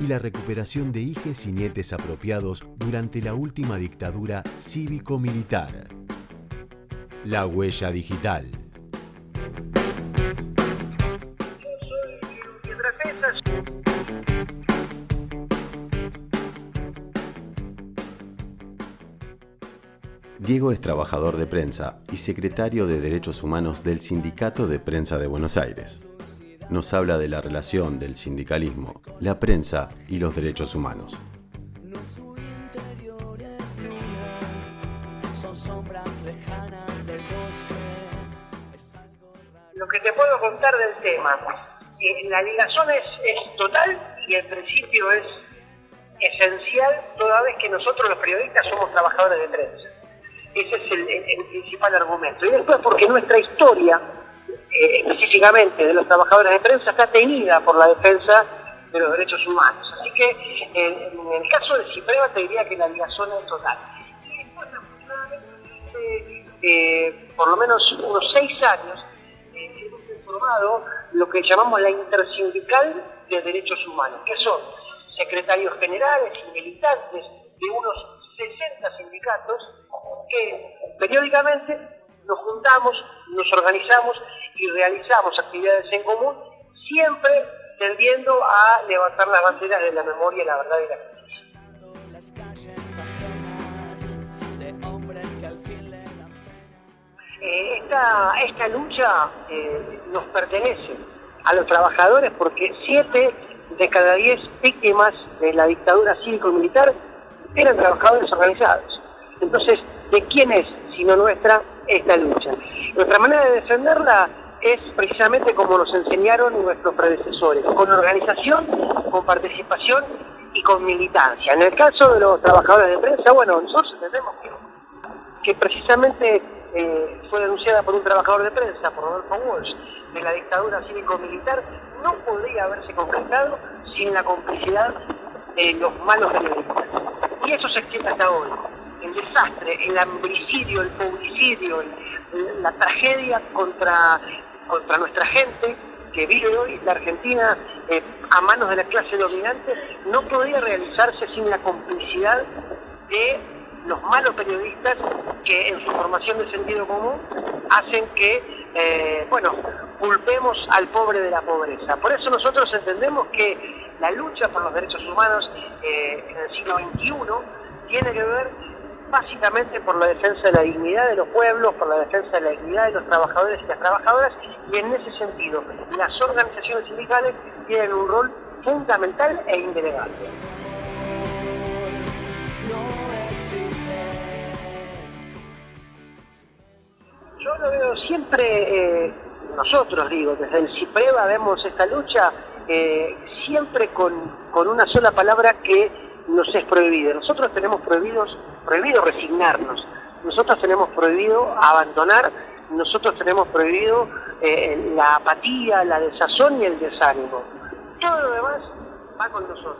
y la recuperación de hijes y nietes apropiados durante la última dictadura cívico-militar. La huella digital. Diego es trabajador de prensa y secretario de Derechos Humanos del Sindicato de Prensa de Buenos Aires nos habla de la relación del sindicalismo, la prensa y los derechos humanos. Lo que te puedo contar del tema, la ligazón es, total y el principio es esencial toda vez que nosotros los periodistas somos trabajadores de prensa. Ese es el principal argumento. Y después porque nuestra historia específicamente de los trabajadores de prensa está tenida por la defensa de los derechos humanos. Así que en, el caso de Cipreva te diría que la ligazón es total. Y después, eh, por lo menos unos seis años, eh, hemos formado lo que llamamos la intersindical de derechos humanos, que son secretarios generales y militantes de unos 60 sindicatos que periódicamente nos juntamos, nos organizamos y realizamos actividades en común, siempre tendiendo a levantar las banderas de la memoria, la verdad y la justicia. Eh, esta, esta lucha eh, nos pertenece a los trabajadores porque siete de cada diez víctimas de la dictadura cívico-militar eran trabajadores organizados. Entonces, ¿de quién es, sino nuestra, esta lucha? Nuestra manera de defenderla es precisamente como nos enseñaron nuestros predecesores, con organización, con participación y con militancia. En el caso de los trabajadores de prensa, bueno, nosotros entendemos que, precisamente eh, fue denunciada por un trabajador de prensa, por Rodolfo Walsh, de la dictadura cívico-militar, no podría haberse concretado sin la complicidad de los malos periodistas. Y eso se extiende hasta hoy. El desastre, el hambricidio, el publicidio, la tragedia contra contra nuestra gente que vive hoy la Argentina eh, a manos de la clase dominante, no podría realizarse sin la complicidad de los malos periodistas que en su formación de sentido común hacen que, eh, bueno, culpemos al pobre de la pobreza. Por eso nosotros entendemos que la lucha por los derechos humanos eh, en el siglo XXI tiene que ver básicamente por la defensa de la dignidad de los pueblos, por la defensa de la dignidad de los trabajadores y las trabajadoras, y en ese sentido las organizaciones sindicales tienen un rol fundamental e indelegable. Yo lo veo siempre, eh, nosotros digo, desde el CIPREVA vemos esta lucha eh, siempre con, con una sola palabra que nos es prohibido. Nosotros tenemos prohibidos, prohibido resignarnos, nosotros tenemos prohibido abandonar, nosotros tenemos prohibido eh, la apatía, la desazón y el desánimo. Todo lo demás va con nosotros.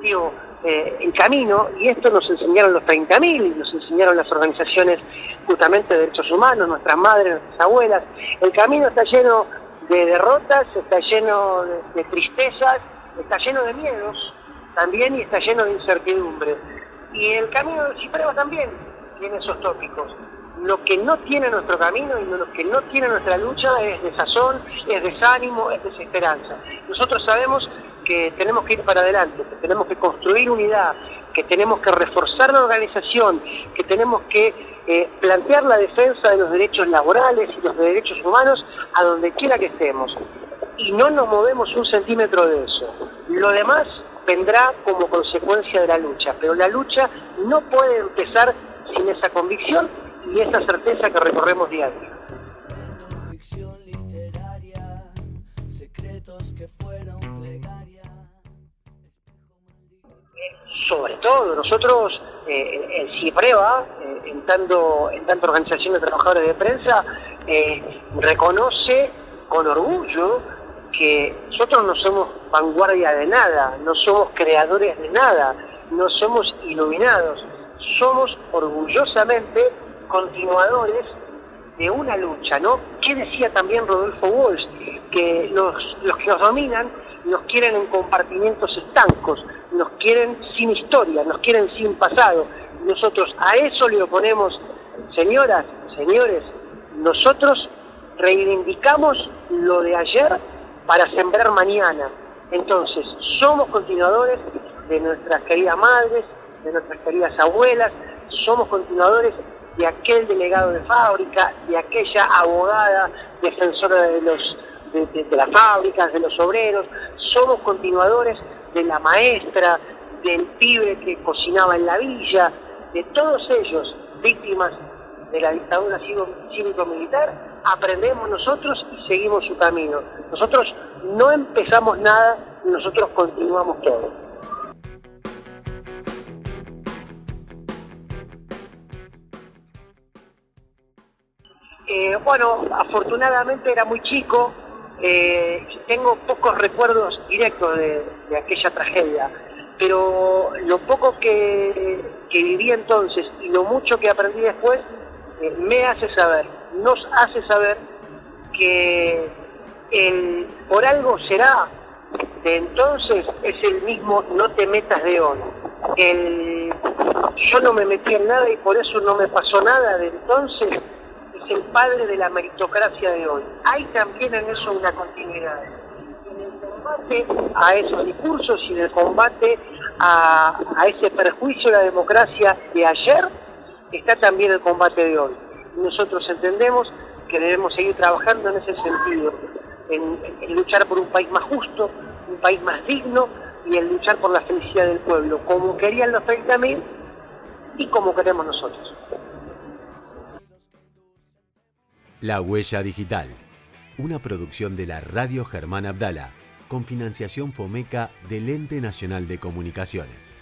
Digo, eh, el camino, y esto nos enseñaron los 30.000, nos enseñaron las organizaciones justamente de derechos humanos, nuestras madres, nuestras abuelas, el camino está lleno de derrotas, está lleno de tristezas, está lleno de miedos, también y está lleno de incertidumbre. Y el camino del Cipreva también tiene esos tópicos. Lo que no tiene nuestro camino y lo que no tiene nuestra lucha es desazón, es desánimo, es desesperanza. Nosotros sabemos que tenemos que ir para adelante, que tenemos que construir unidad, que tenemos que reforzar la organización, que tenemos que eh, plantear la defensa de los derechos laborales y los derechos humanos a donde quiera que estemos. Y no nos movemos un centímetro de eso. Lo demás vendrá como consecuencia de la lucha, pero la lucha no puede empezar sin esa convicción y esa certeza que recorremos día a día. sobre todo, nosotros eh, en CIPREVA, eh, en, tanto, en tanto organización de trabajadores de prensa, eh, reconoce con orgullo que nosotros no somos vanguardia de nada, no somos creadores de nada, no somos iluminados, somos orgullosamente continuadores de una lucha, ¿no? ¿Qué decía también Rodolfo Walsh? Que los, los que nos dominan nos quieren en compartimientos estancos, nos quieren sin historia, nos quieren sin pasado. Nosotros a eso le oponemos, señoras, señores, nosotros reivindicamos lo de ayer para sembrar mañana. Entonces, somos continuadores de nuestras queridas madres, de nuestras queridas abuelas, somos continuadores de aquel delegado de fábrica, de aquella abogada defensora de, los, de, las fábricas, de los obreros, somos continuadores de la maestra, del pibe que cocinaba en la villa, de todos ellos víctimas de la dictadura cívico-militar, aprendemos nosotros y seguimos su camino. Nosotros no empezamos nada, nosotros continuamos todo. Eh, bueno, afortunadamente era muy chico, eh, tengo pocos recuerdos directos de, aquella tragedia, pero lo poco que, viví entonces y lo mucho que aprendí después eh, me hace saber, nos hace saber que el, por algo será de entonces es el mismo no te metas de hoy. El, yo no me metí en nada y por eso no me pasó nada de entonces el padre de la meritocracia de hoy. Hay también en eso una continuidad. En el combate a esos discursos y en el combate a, ese perjuicio de la democracia de ayer, está también el combate de hoy. Nosotros entendemos que debemos seguir trabajando en ese sentido, en, luchar por un país más justo, un país más digno y en luchar por la felicidad del pueblo, como querían los 30.000 y como queremos nosotros. La Huella Digital, una producción de la Radio Germán Abdala, con financiación FOMECA del Ente Nacional de Comunicaciones.